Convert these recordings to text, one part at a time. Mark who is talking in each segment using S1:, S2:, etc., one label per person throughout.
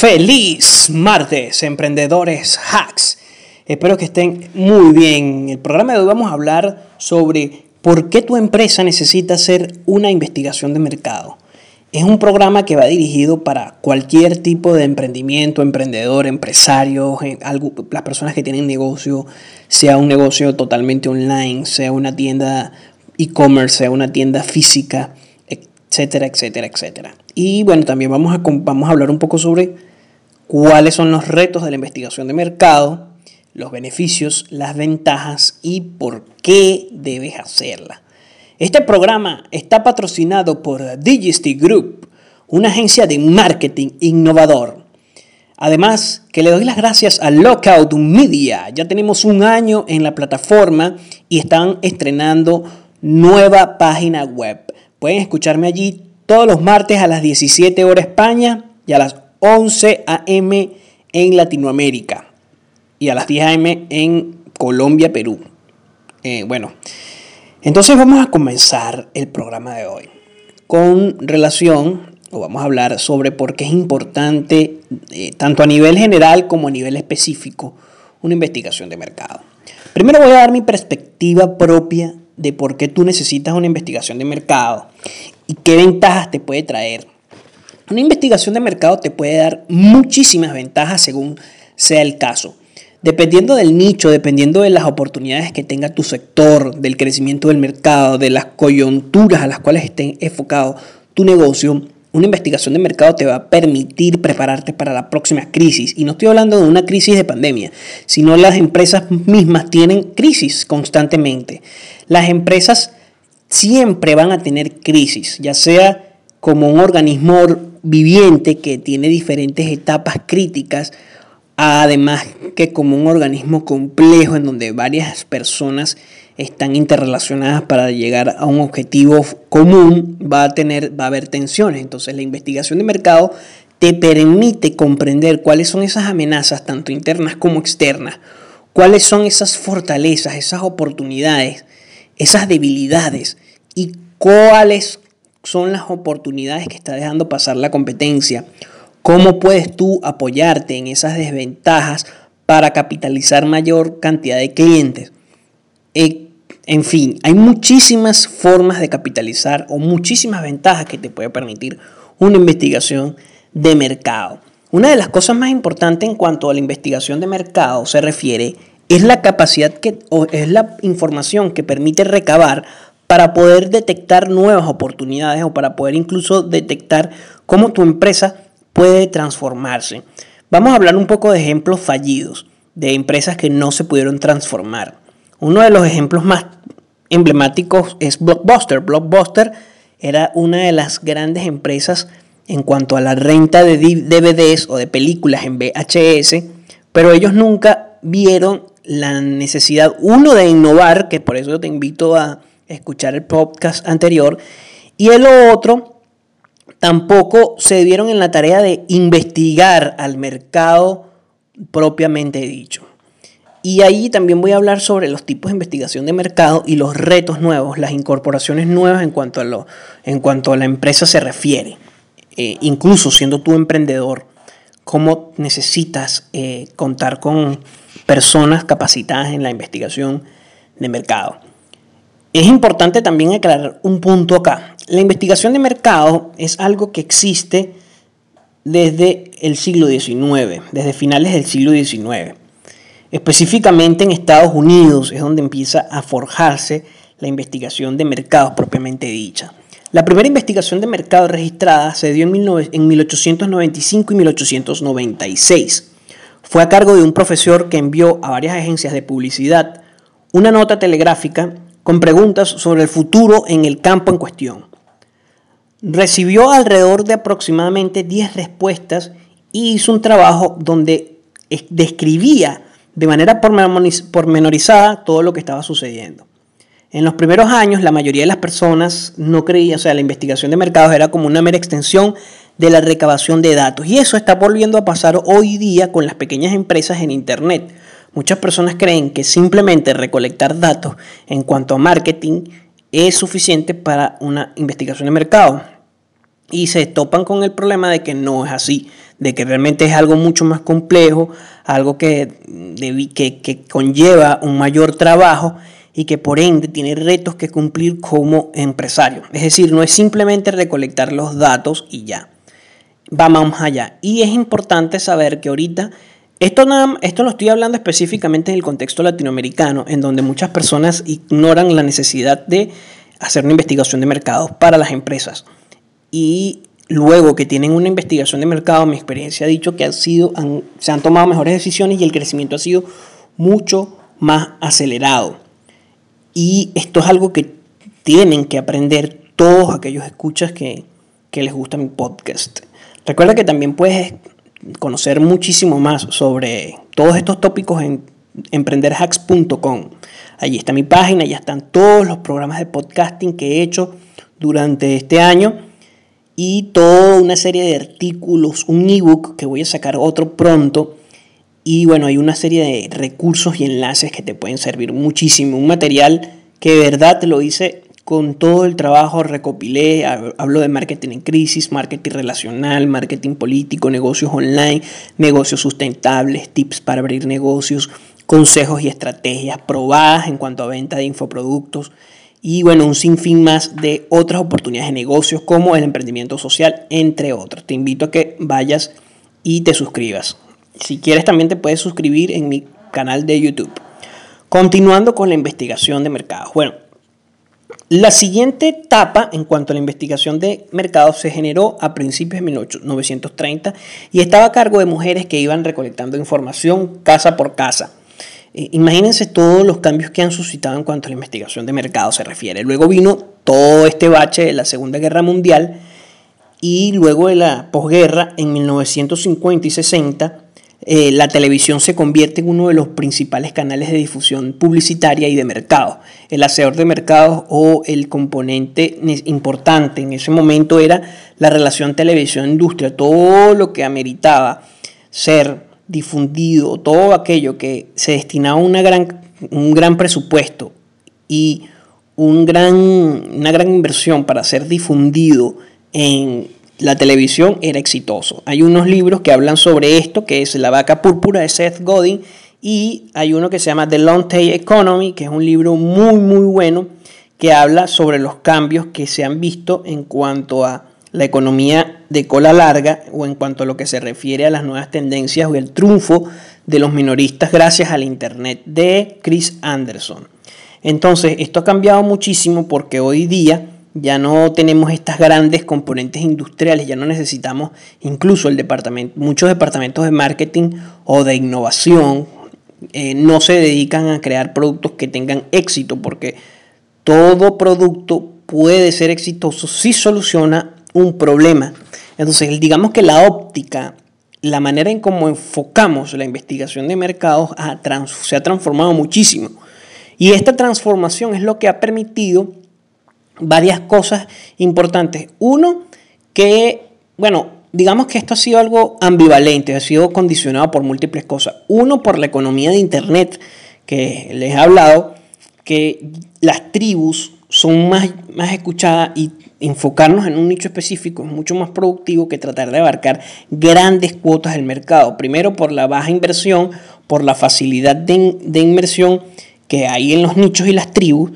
S1: Feliz martes, emprendedores hacks. Espero que estén muy bien. En el programa de hoy vamos a hablar sobre por qué tu empresa necesita hacer una investigación de mercado. Es un programa que va dirigido para cualquier tipo de emprendimiento, emprendedor, empresario, las personas que tienen negocio, sea un negocio totalmente online, sea una tienda e-commerce, sea una tienda física etcétera, etcétera, etcétera. Y bueno, también vamos a, vamos a hablar un poco sobre cuáles son los retos de la investigación de mercado, los beneficios, las ventajas y por qué debes hacerla. Este programa está patrocinado por Digisty Group, una agencia de marketing innovador. Además, que le doy las gracias a Lockout Media. Ya tenemos un año en la plataforma y están estrenando nueva página web. Pueden escucharme allí todos los martes a las 17 horas España y a las 11 a.m. en Latinoamérica y a las 10 a.m. en Colombia, Perú. Eh, bueno, entonces vamos a comenzar el programa de hoy con relación, o vamos a hablar sobre por qué es importante, eh, tanto a nivel general como a nivel específico, una investigación de mercado. Primero voy a dar mi perspectiva propia de por qué tú necesitas una investigación de mercado y qué ventajas te puede traer. Una investigación de mercado te puede dar muchísimas ventajas según sea el caso. Dependiendo del nicho, dependiendo de las oportunidades que tenga tu sector, del crecimiento del mercado, de las coyunturas a las cuales esté enfocado tu negocio, una investigación de mercado te va a permitir prepararte para la próxima crisis. Y no estoy hablando de una crisis de pandemia, sino las empresas mismas tienen crisis constantemente. Las empresas siempre van a tener crisis, ya sea como un organismo viviente que tiene diferentes etapas críticas, además que como un organismo complejo en donde varias personas están interrelacionadas para llegar a un objetivo común, va a tener, va a haber tensiones. Entonces la investigación de mercado te permite comprender cuáles son esas amenazas, tanto internas como externas, cuáles son esas fortalezas, esas oportunidades, esas debilidades y cuáles son las oportunidades que está dejando pasar la competencia. ¿Cómo puedes tú apoyarte en esas desventajas para capitalizar mayor cantidad de clientes? Eh, en fin, hay muchísimas formas de capitalizar o muchísimas ventajas que te puede permitir una investigación de mercado. Una de las cosas más importantes en cuanto a la investigación de mercado se refiere es la capacidad que o es la información que permite recabar para poder detectar nuevas oportunidades o para poder incluso detectar cómo tu empresa puede transformarse. Vamos a hablar un poco de ejemplos fallidos de empresas que no se pudieron transformar. Uno de los ejemplos más emblemáticos es Blockbuster. Blockbuster era una de las grandes empresas en cuanto a la renta de DVDs o de películas en VHS, pero ellos nunca vieron la necesidad, uno, de innovar, que por eso te invito a escuchar el podcast anterior, y el otro, tampoco se dieron en la tarea de investigar al mercado propiamente dicho. Y ahí también voy a hablar sobre los tipos de investigación de mercado y los retos nuevos, las incorporaciones nuevas en cuanto a, lo, en cuanto a la empresa se refiere. Eh, incluso siendo tú emprendedor, cómo necesitas eh, contar con personas capacitadas en la investigación de mercado. Es importante también aclarar un punto acá. La investigación de mercado es algo que existe desde el siglo XIX, desde finales del siglo XIX. Específicamente en Estados Unidos es donde empieza a forjarse la investigación de mercados propiamente dicha. La primera investigación de mercado registrada se dio en 1895 y 1896. Fue a cargo de un profesor que envió a varias agencias de publicidad una nota telegráfica con preguntas sobre el futuro en el campo en cuestión. Recibió alrededor de aproximadamente 10 respuestas y hizo un trabajo donde describía de manera pormenorizada todo lo que estaba sucediendo. En los primeros años, la mayoría de las personas no creía, o sea, la investigación de mercados era como una mera extensión de la recabación de datos. Y eso está volviendo a pasar hoy día con las pequeñas empresas en Internet. Muchas personas creen que simplemente recolectar datos en cuanto a marketing es suficiente para una investigación de mercado. Y se topan con el problema de que no es así. de que realmente es algo mucho más complejo, algo que, que, conlleva un mayor trabajo y que por ende tiene retos que cumplir como empresario. Es decir, no es simplemente recolectar los datos y ya. Va más allá. Y es importante saber que ahorita, esto, nada, lo estoy hablando específicamente en el contexto latinoamericano, en donde muchas personas ignoran la necesidad de hacer una investigación de mercados para las empresas. Y luego que tienen una investigación de mercado, mi experiencia ha dicho que han sido, se han tomado mejores decisiones y el crecimiento ha sido mucho más acelerado. Y esto es algo que tienen que aprender todos aquellos escuchas que, que les gusta mi podcast. Recuerda que también puedes conocer muchísimo más sobre todos estos tópicos en emprenderhacks.com. Allí está mi página, ya están todos los programas de podcasting que he hecho durante este año y toda una serie de artículos, un ebook que voy a sacar otro pronto. Y bueno, hay una serie de recursos y enlaces que te pueden servir muchísimo. Un material que de verdad lo hice con todo el trabajo, recopilé, hablo de marketing en crisis, marketing relacional, marketing político, negocios online, negocios sustentables, tips para abrir negocios, consejos y estrategias probadas en cuanto a venta de infoproductos y bueno, un sinfín más de otras oportunidades de negocios como el emprendimiento social, entre otros. Te invito a que vayas y te suscribas. Si quieres también te puedes suscribir en mi canal de YouTube. Continuando con la investigación de mercados. Bueno, la siguiente etapa en cuanto a la investigación de mercados se generó a principios de 1930 y estaba a cargo de mujeres que iban recolectando información casa por casa eh, imagínense todos los cambios que han suscitado en cuanto a la investigación de mercado se refiere. Luego vino todo este bache de la Segunda Guerra Mundial y luego de la posguerra, en 1950 y 60, eh, la televisión se convierte en uno de los principales canales de difusión publicitaria y de mercado. El hacedor de mercados o el componente importante en ese momento era la relación televisión-industria, todo lo que ameritaba ser difundido, todo aquello que se destinaba a una gran, un gran presupuesto y un gran, una gran inversión para ser difundido en la televisión era exitoso. Hay unos libros que hablan sobre esto, que es La vaca púrpura de Seth Godin, y hay uno que se llama The Long Tail Economy, que es un libro muy, muy bueno, que habla sobre los cambios que se han visto en cuanto a la economía de cola larga o en cuanto a lo que se refiere a las nuevas tendencias o el triunfo de los minoristas gracias al Internet de Chris Anderson. Entonces, esto ha cambiado muchísimo porque hoy día ya no tenemos estas grandes componentes industriales, ya no necesitamos incluso el departamento, muchos departamentos de marketing o de innovación eh, no se dedican a crear productos que tengan éxito porque todo producto puede ser exitoso si soluciona un problema. Entonces, digamos que la óptica, la manera en cómo enfocamos la investigación de mercados se ha transformado muchísimo. Y esta transformación es lo que ha permitido varias cosas importantes. Uno, que, bueno, digamos que esto ha sido algo ambivalente, ha sido condicionado por múltiples cosas. Uno, por la economía de Internet, que les he hablado, que las tribus son más, más escuchadas y enfocarnos en un nicho específico es mucho más productivo que tratar de abarcar grandes cuotas del mercado. Primero por la baja inversión, por la facilidad de, de inversión que hay en los nichos y las tribus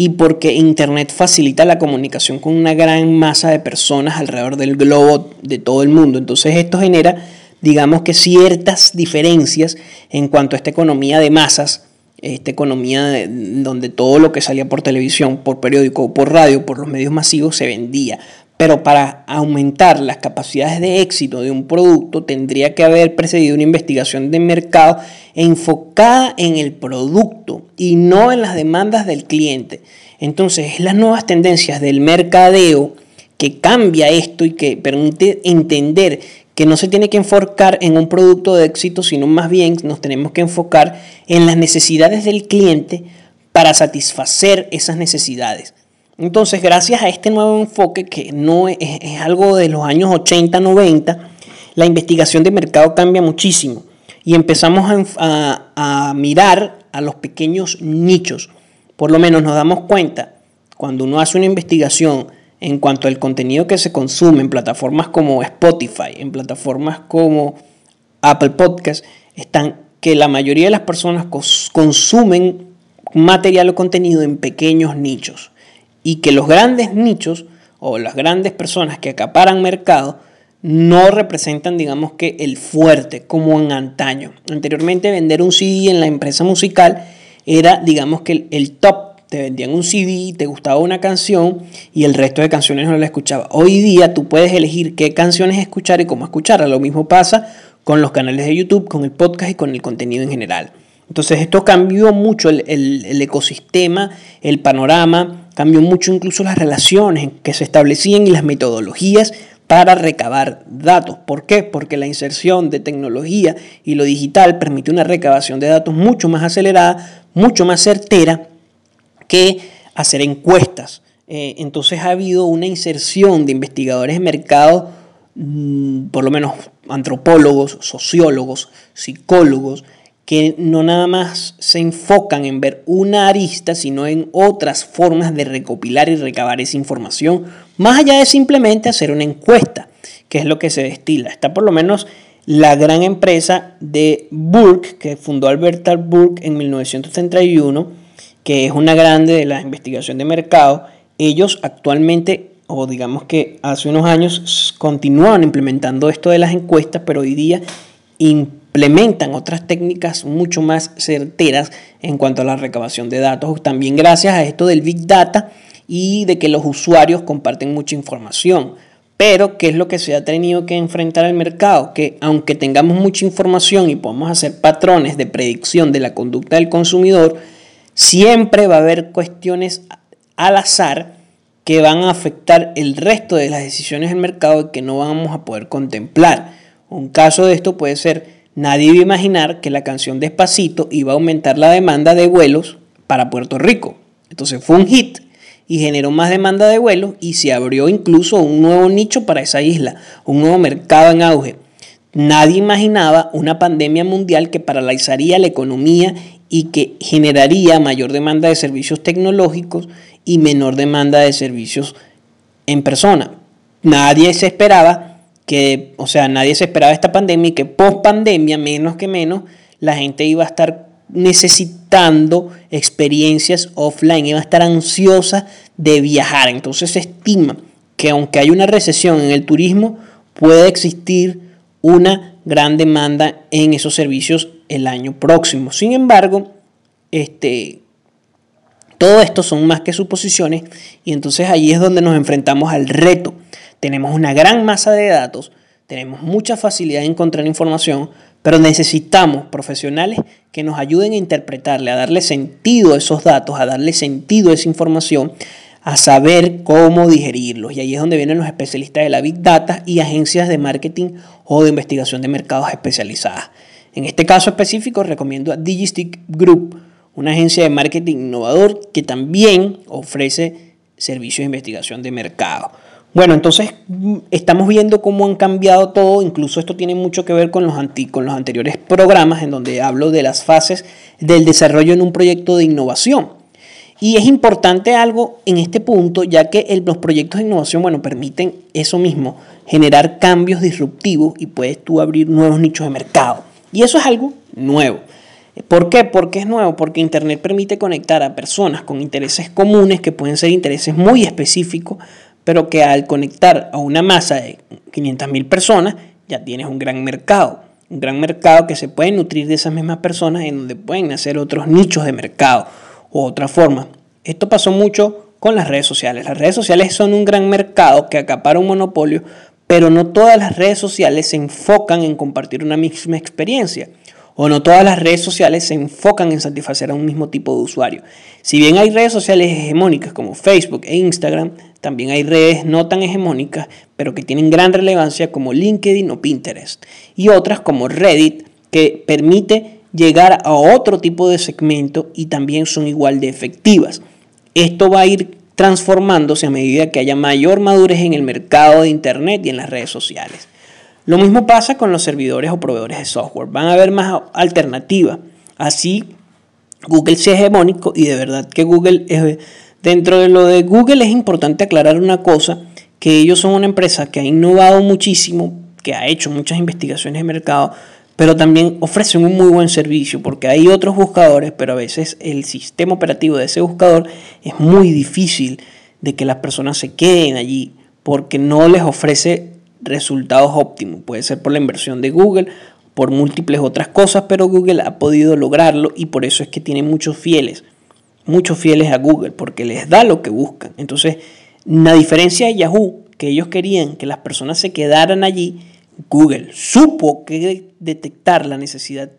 S1: y porque Internet facilita la comunicación con una gran masa de personas alrededor del globo de todo el mundo. Entonces esto genera, digamos que ciertas diferencias en cuanto a esta economía de masas esta economía donde todo lo que salía por televisión, por periódico, por radio, por los medios masivos se vendía. Pero para aumentar las capacidades de éxito de un producto tendría que haber precedido una investigación de mercado enfocada en el producto y no en las demandas del cliente. Entonces, es las nuevas tendencias del mercadeo que cambia esto y que permite entender que no se tiene que enfocar en un producto de éxito, sino más bien nos tenemos que enfocar en las necesidades del cliente para satisfacer esas necesidades. Entonces, gracias a este nuevo enfoque, que no es, algo de los años 80, 90, la investigación de mercado cambia muchísimo y empezamos a, mirar a los pequeños nichos. Por lo menos nos damos cuenta, cuando uno hace una investigación en cuanto al contenido que se consume en plataformas como Spotify, en plataformas como Apple Podcast, están que la mayoría de las personas consumen material o contenido en pequeños nichos y que los grandes nichos o las grandes personas que acaparan mercado no representan, digamos que, el fuerte como en antaño. Anteriormente vender un CD en la empresa musical era, digamos que, el, top. Te vendían un CD, te gustaba una canción y el resto de canciones no la escuchaba. Hoy día tú puedes elegir qué canciones escuchar y cómo escucharla. Lo mismo pasa con los canales de YouTube, con el podcast y con el contenido en general. Entonces esto cambió mucho el, el ecosistema, el panorama, cambió mucho incluso las relaciones que se establecían y las metodologías para recabar datos. ¿Por qué? Porque la inserción de tecnología y lo digital permite una recabación de datos mucho más acelerada, mucho más certera que hacer encuestas. Eh, entonces ha habido una inserción de investigadores de mercado, mm, por lo menos antropólogos, sociólogos, psicólogos, que no nada más se enfocan en ver una arista, sino en otras formas de recopilar y recabar esa información, más allá de simplemente hacer una encuesta, que es lo que se destila. Está por lo menos la gran empresa de Burke, que fundó Alberta Burke en 1931, que es una grande de la investigación de mercado. Ellos actualmente, o digamos que hace unos años, continuaban implementando esto de las encuestas, pero hoy día implementan otras técnicas mucho más certeras en cuanto a la recabación de datos, también gracias a esto del Big Data y de que los usuarios comparten mucha información. Pero, ¿qué es lo que se ha tenido que enfrentar al mercado? Que aunque tengamos mucha información y podamos hacer patrones de predicción de la conducta del consumidor, siempre va a haber cuestiones al azar que van a afectar el resto de las decisiones del mercado y que no vamos a poder contemplar. Un caso de esto puede ser Nadie iba a imaginar que la canción Despacito iba a aumentar la demanda de vuelos para Puerto Rico. Entonces fue un hit y generó más demanda de vuelos y se abrió incluso un nuevo nicho para esa isla, un nuevo mercado en auge. Nadie imaginaba una pandemia mundial que paralizaría la economía y que generaría mayor demanda de servicios tecnológicos y menor demanda de servicios en persona. Nadie se esperaba que, o sea, nadie se esperaba esta pandemia y que post pandemia, menos que menos, la gente iba a estar necesitando experiencias offline, iba a estar ansiosa de viajar. Entonces se estima que aunque hay una recesión en el turismo, puede existir una gran demanda en esos servicios el año próximo. Sin embargo, este, todo esto son más que suposiciones y entonces ahí es donde nos enfrentamos al reto tenemos una gran masa de datos, tenemos mucha facilidad de encontrar información, pero necesitamos profesionales que nos ayuden a interpretarle, a darle sentido a esos datos, a darle sentido a esa información, a saber cómo digerirlos. Y ahí es donde vienen los especialistas de la Big Data y agencias de marketing o de investigación de mercados especializadas. En este caso específico recomiendo a Digistick Group, una agencia de marketing innovador que también ofrece servicios de investigación de mercado. Bueno, entonces estamos viendo cómo han cambiado todo, incluso esto tiene mucho que ver con los, con los anteriores programas en donde hablo de las fases del desarrollo en un proyecto de innovación. Y es importante algo en este punto, ya que los proyectos de innovación, bueno, permiten eso mismo, generar cambios disruptivos y puedes tú abrir nuevos nichos de mercado. Y eso es algo nuevo. ¿Por qué? Porque es nuevo, porque Internet permite conectar a personas con intereses comunes, que pueden ser intereses muy específicos, pero que al conectar a una masa de 500.000 personas ya tienes un gran mercado. Un gran mercado que se puede nutrir de esas mismas personas en donde pueden hacer otros nichos de mercado u otra forma. Esto pasó mucho con las redes sociales. Las redes sociales son un gran mercado que acapara un monopolio, pero no todas las redes sociales se enfocan en compartir una misma experiencia o no todas las redes sociales se enfocan en satisfacer a un mismo tipo de usuario. Si bien hay redes sociales hegemónicas como Facebook e Instagram, también hay redes no tan hegemónicas, pero que tienen gran relevancia como LinkedIn o Pinterest, y otras como Reddit, que permite llegar a otro tipo de segmento y también son igual de efectivas. Esto va a ir transformándose a medida que haya mayor madurez en el mercado de Internet y en las redes sociales. Lo mismo pasa con los servidores o proveedores de software. Van a haber más alternativas. Así, Google sea hegemónico y de verdad que Google es Dentro de lo de Google es importante aclarar una cosa, que ellos son una empresa que ha innovado muchísimo, que ha hecho muchas investigaciones de mercado, pero también ofrecen un muy buen servicio porque hay otros buscadores, pero a veces el sistema operativo de ese buscador es muy difícil de que las personas se queden allí porque no les ofrece resultados óptimos. Puede ser por la inversión de Google, por múltiples otras cosas, pero Google ha podido lograrlo y por eso es que tiene muchos fieles, muchos fieles a Google, porque les da lo que buscan. Entonces, la diferencia de Yahoo, que ellos querían que las personas se quedaran allí, Google supo que detectar la necesidad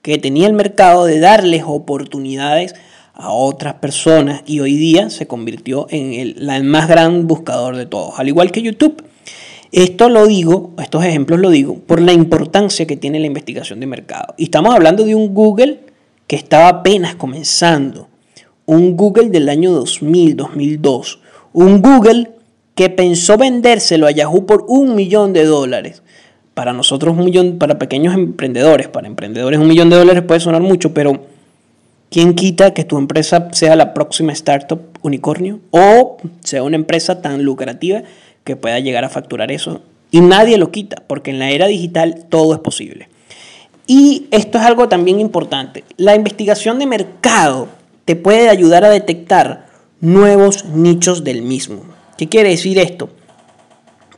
S1: que tenía el mercado de darles oportunidades a otras personas y hoy día se convirtió en el, más gran buscador de todos, al igual que YouTube. Esto lo digo, estos ejemplos lo digo, por la importancia que tiene la investigación de mercado. Y estamos hablando de un Google que estaba apenas comenzando, un Google del año 2000, 2002, un Google que pensó vendérselo a Yahoo por un millón de dólares para nosotros un millón, para pequeños emprendedores, para emprendedores un millón de dólares puede sonar mucho, pero ¿quién quita que tu empresa sea la próxima startup unicornio o sea una empresa tan lucrativa que pueda llegar a facturar eso? Y nadie lo quita, porque en la era digital todo es posible. Y esto es algo también importante. La investigación de mercado te puede ayudar a detectar nuevos nichos del mismo. ¿Qué quiere decir esto?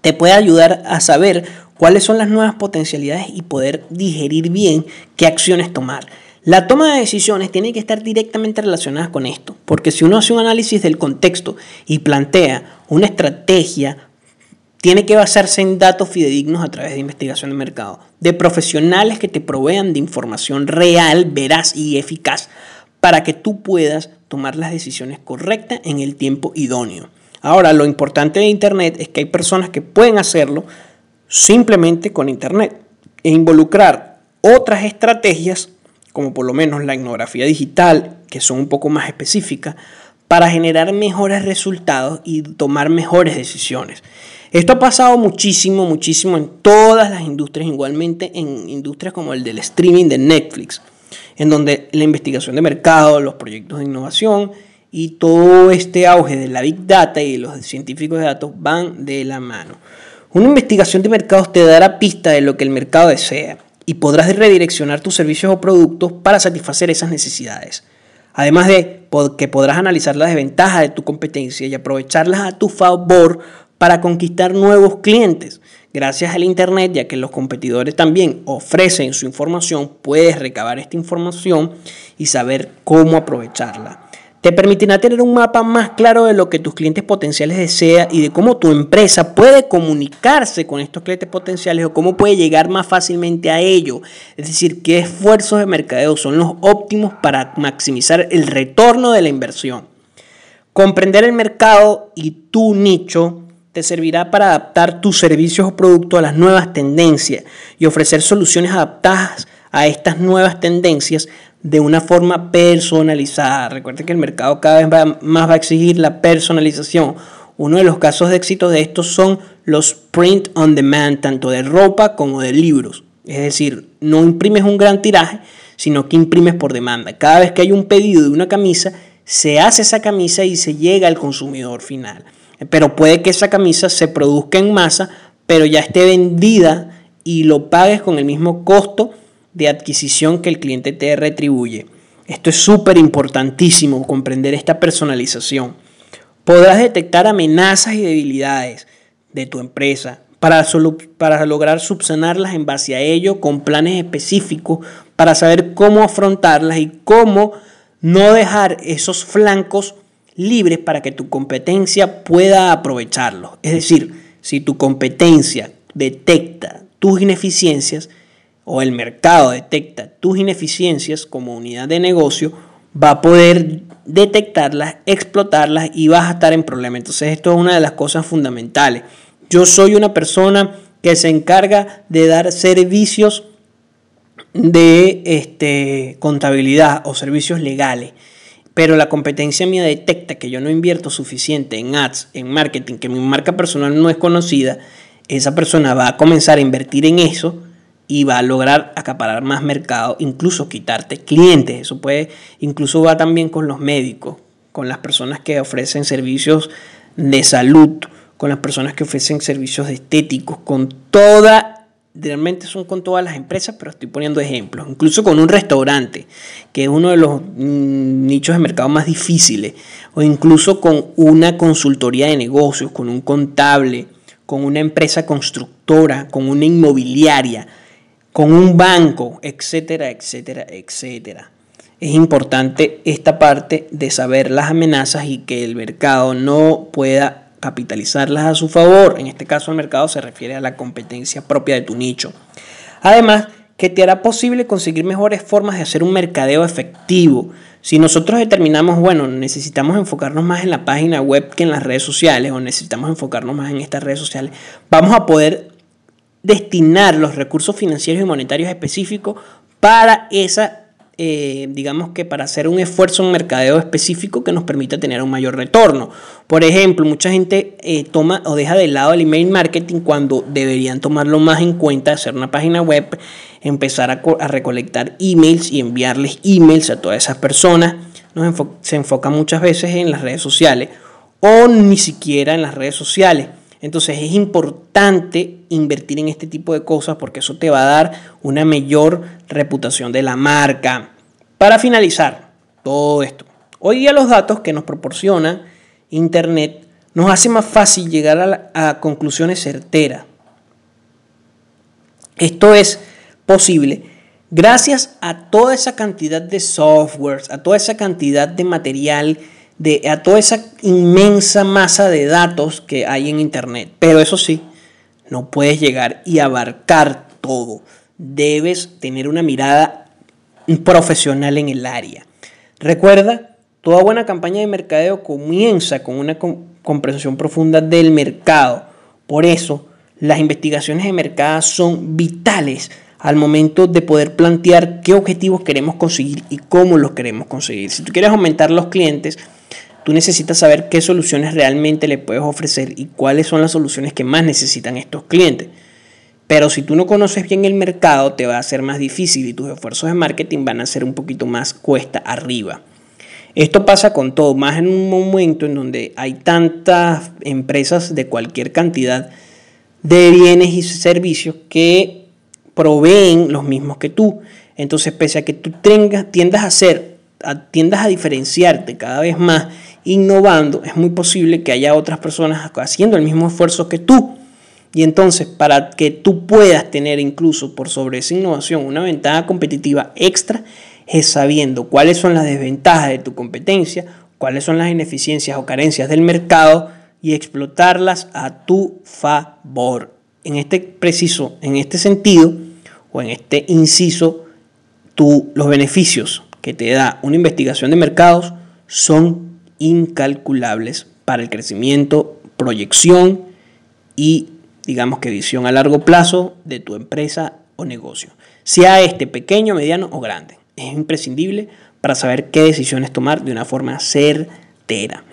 S1: Te puede ayudar a saber cuáles son las nuevas potencialidades y poder digerir bien qué acciones tomar. La toma de decisiones tiene que estar directamente relacionada con esto, porque si uno hace un análisis del contexto y plantea una estrategia, tiene que basarse en datos fidedignos a través de investigación de mercado, de profesionales que te provean de información real, veraz y eficaz para que tú puedas tomar las decisiones correctas en el tiempo idóneo. Ahora, lo importante de Internet es que hay personas que pueden hacerlo simplemente con Internet e involucrar otras estrategias, como por lo menos la etnografía digital, que son un poco más específicas, para generar mejores resultados y tomar mejores decisiones. Esto ha pasado muchísimo, muchísimo en todas las industrias, igualmente en industrias como el del streaming de Netflix, en donde la investigación de mercado, los proyectos de innovación y todo este auge de la big data y los científicos de datos van de la mano. Una investigación de mercados te dará pista de lo que el mercado desea y podrás redireccionar tus servicios o productos para satisfacer esas necesidades. Además de que podrás analizar las desventajas de tu competencia y aprovecharlas a tu favor para conquistar nuevos clientes. Gracias al Internet, ya que los competidores también ofrecen su información, puedes recabar esta información y saber cómo aprovecharla. Te permitirá tener un mapa más claro de lo que tus clientes potenciales desean y de cómo tu empresa puede comunicarse con estos clientes potenciales o cómo puede llegar más fácilmente a ellos. Es decir, qué esfuerzos de mercadeo son los óptimos para maximizar el retorno de la inversión. Comprender el mercado y tu nicho te servirá para adaptar tus servicios o productos a las nuevas tendencias y ofrecer soluciones adaptadas a estas nuevas tendencias de una forma personalizada. Recuerden que el mercado cada vez más va a exigir la personalización. Uno de los casos de éxito de estos son los print on demand, tanto de ropa como de libros. Es decir, no imprimes un gran tiraje, sino que imprimes por demanda. Cada vez que hay un pedido de una camisa, se hace esa camisa y se llega al consumidor final. Pero puede que esa camisa se produzca en masa, pero ya esté vendida y lo pagues con el mismo costo de adquisición que el cliente te retribuye. Esto es súper importantísimo, comprender esta personalización. Podrás detectar amenazas y debilidades de tu empresa para, para lograr subsanarlas en base a ello con planes específicos para saber cómo afrontarlas y cómo no dejar esos flancos libres para que tu competencia pueda aprovecharlos. Es decir, si tu competencia detecta tus ineficiencias, o el mercado detecta tus ineficiencias como unidad de negocio, va a poder detectarlas, explotarlas y vas a estar en problema. Entonces esto es una de las cosas fundamentales. Yo soy una persona que se encarga de dar servicios de este, contabilidad o servicios legales. Pero la competencia mía detecta que yo no invierto suficiente en ads, en marketing, que mi marca personal no es conocida. Esa persona va a comenzar a invertir en eso y va a lograr acaparar más mercado, incluso quitarte clientes. Eso puede, incluso va también con los médicos. con las personas que ofrecen servicios de salud, con las personas que ofrecen servicios estéticos, con toda, realmente son con todas las empresas, pero estoy poniendo ejemplos, incluso con un restaurante, que es uno de los mm, nichos de mercado más difíciles, o incluso con una consultoría de negocios, con un contable, con una empresa constructora, con una inmobiliaria, con un banco, etcétera, etcétera, etcétera. Es importante esta parte de saber las amenazas y que el mercado no pueda capitalizarlas a su favor. En este caso el mercado se refiere a la competencia propia de tu nicho. Además, que te hará posible conseguir mejores formas de hacer un mercadeo efectivo. Si nosotros determinamos, bueno, necesitamos enfocarnos más en la página web que en las redes sociales o necesitamos enfocarnos más en estas redes sociales, vamos a poder destinar los recursos financieros y monetarios específicos para esa, eh, digamos que para hacer un esfuerzo en mercadeo específico que nos permita tener un mayor retorno. Por ejemplo, mucha gente eh, toma o deja de lado el email marketing cuando deberían tomarlo más en cuenta, hacer una página web, empezar a, recolectar emails y enviarles emails a todas esas personas. Se enfoca muchas veces en las redes sociales o ni siquiera en las redes sociales. Entonces es importante invertir en este tipo de cosas porque eso te va a dar una mayor reputación de la marca. Para finalizar todo esto, hoy día los datos que nos proporciona Internet nos hace más fácil llegar a, a conclusiones certeras. Esto es posible gracias a toda esa cantidad de softwares, a toda esa cantidad de material de, a toda esa inmensa masa de datos que hay en Internet. Pero eso sí, no puedes llegar y abarcar todo. Debes tener una mirada profesional en el área. Recuerda, toda buena campaña de mercadeo comienza con una comprensión profunda del mercado. Por eso, las investigaciones de mercado son vitales al momento de poder plantear qué objetivos queremos conseguir y cómo los queremos conseguir. Si tú quieres aumentar los clientes, Tú necesitas saber qué soluciones realmente le puedes ofrecer y cuáles son las soluciones que más necesitan estos clientes. Pero si tú no conoces bien el mercado, te va a ser más difícil y tus esfuerzos de marketing van a ser un poquito más cuesta arriba. Esto pasa con todo, más en un momento en donde hay tantas empresas de cualquier cantidad de bienes y servicios que proveen los mismos que tú. Entonces, pese a que tú tengas, tiendas a hacer, tiendas a diferenciarte cada vez más innovando, es muy posible que haya otras personas haciendo el mismo esfuerzo que tú. Y entonces, para que tú puedas tener incluso por sobre esa innovación una ventaja competitiva extra, es sabiendo cuáles son las desventajas de tu competencia, cuáles son las ineficiencias o carencias del mercado y explotarlas a tu favor. En este preciso, en este sentido, o en este inciso, tú, los beneficios que te da una investigación de mercados son incalculables para el crecimiento, proyección y digamos que visión a largo plazo de tu empresa o negocio, sea este pequeño, mediano o grande. Es imprescindible para saber qué decisiones tomar de una forma certera.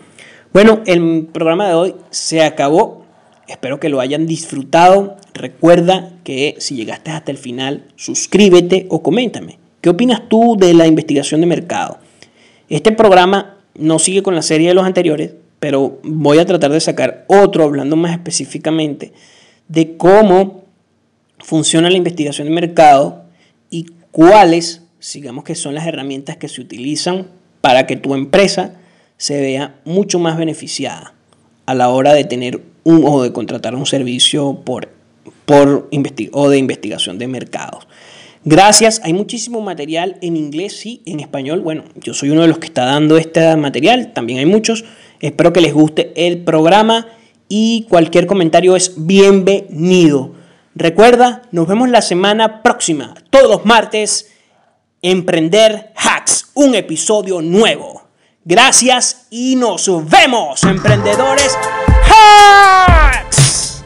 S1: Bueno, el programa de hoy se acabó. Espero que lo hayan disfrutado. Recuerda que si llegaste hasta el final, suscríbete o coméntame. ¿Qué opinas tú de la investigación de mercado? Este programa no sigue con la serie de los anteriores, pero voy a tratar de sacar otro hablando más específicamente de cómo funciona la investigación de mercado y cuáles, digamos que son las herramientas que se utilizan para que tu empresa se vea mucho más beneficiada a la hora de tener un o de contratar un servicio por, por o de investigación de mercados. Gracias, hay muchísimo material en inglés y en español. Bueno, yo soy uno de los que está dando este material, también hay muchos. Espero que les guste el programa y cualquier comentario es bienvenido. Recuerda, nos vemos la semana próxima, todos los martes, Emprender Hacks, un episodio nuevo. Gracias y nos vemos, emprendedores Hacks.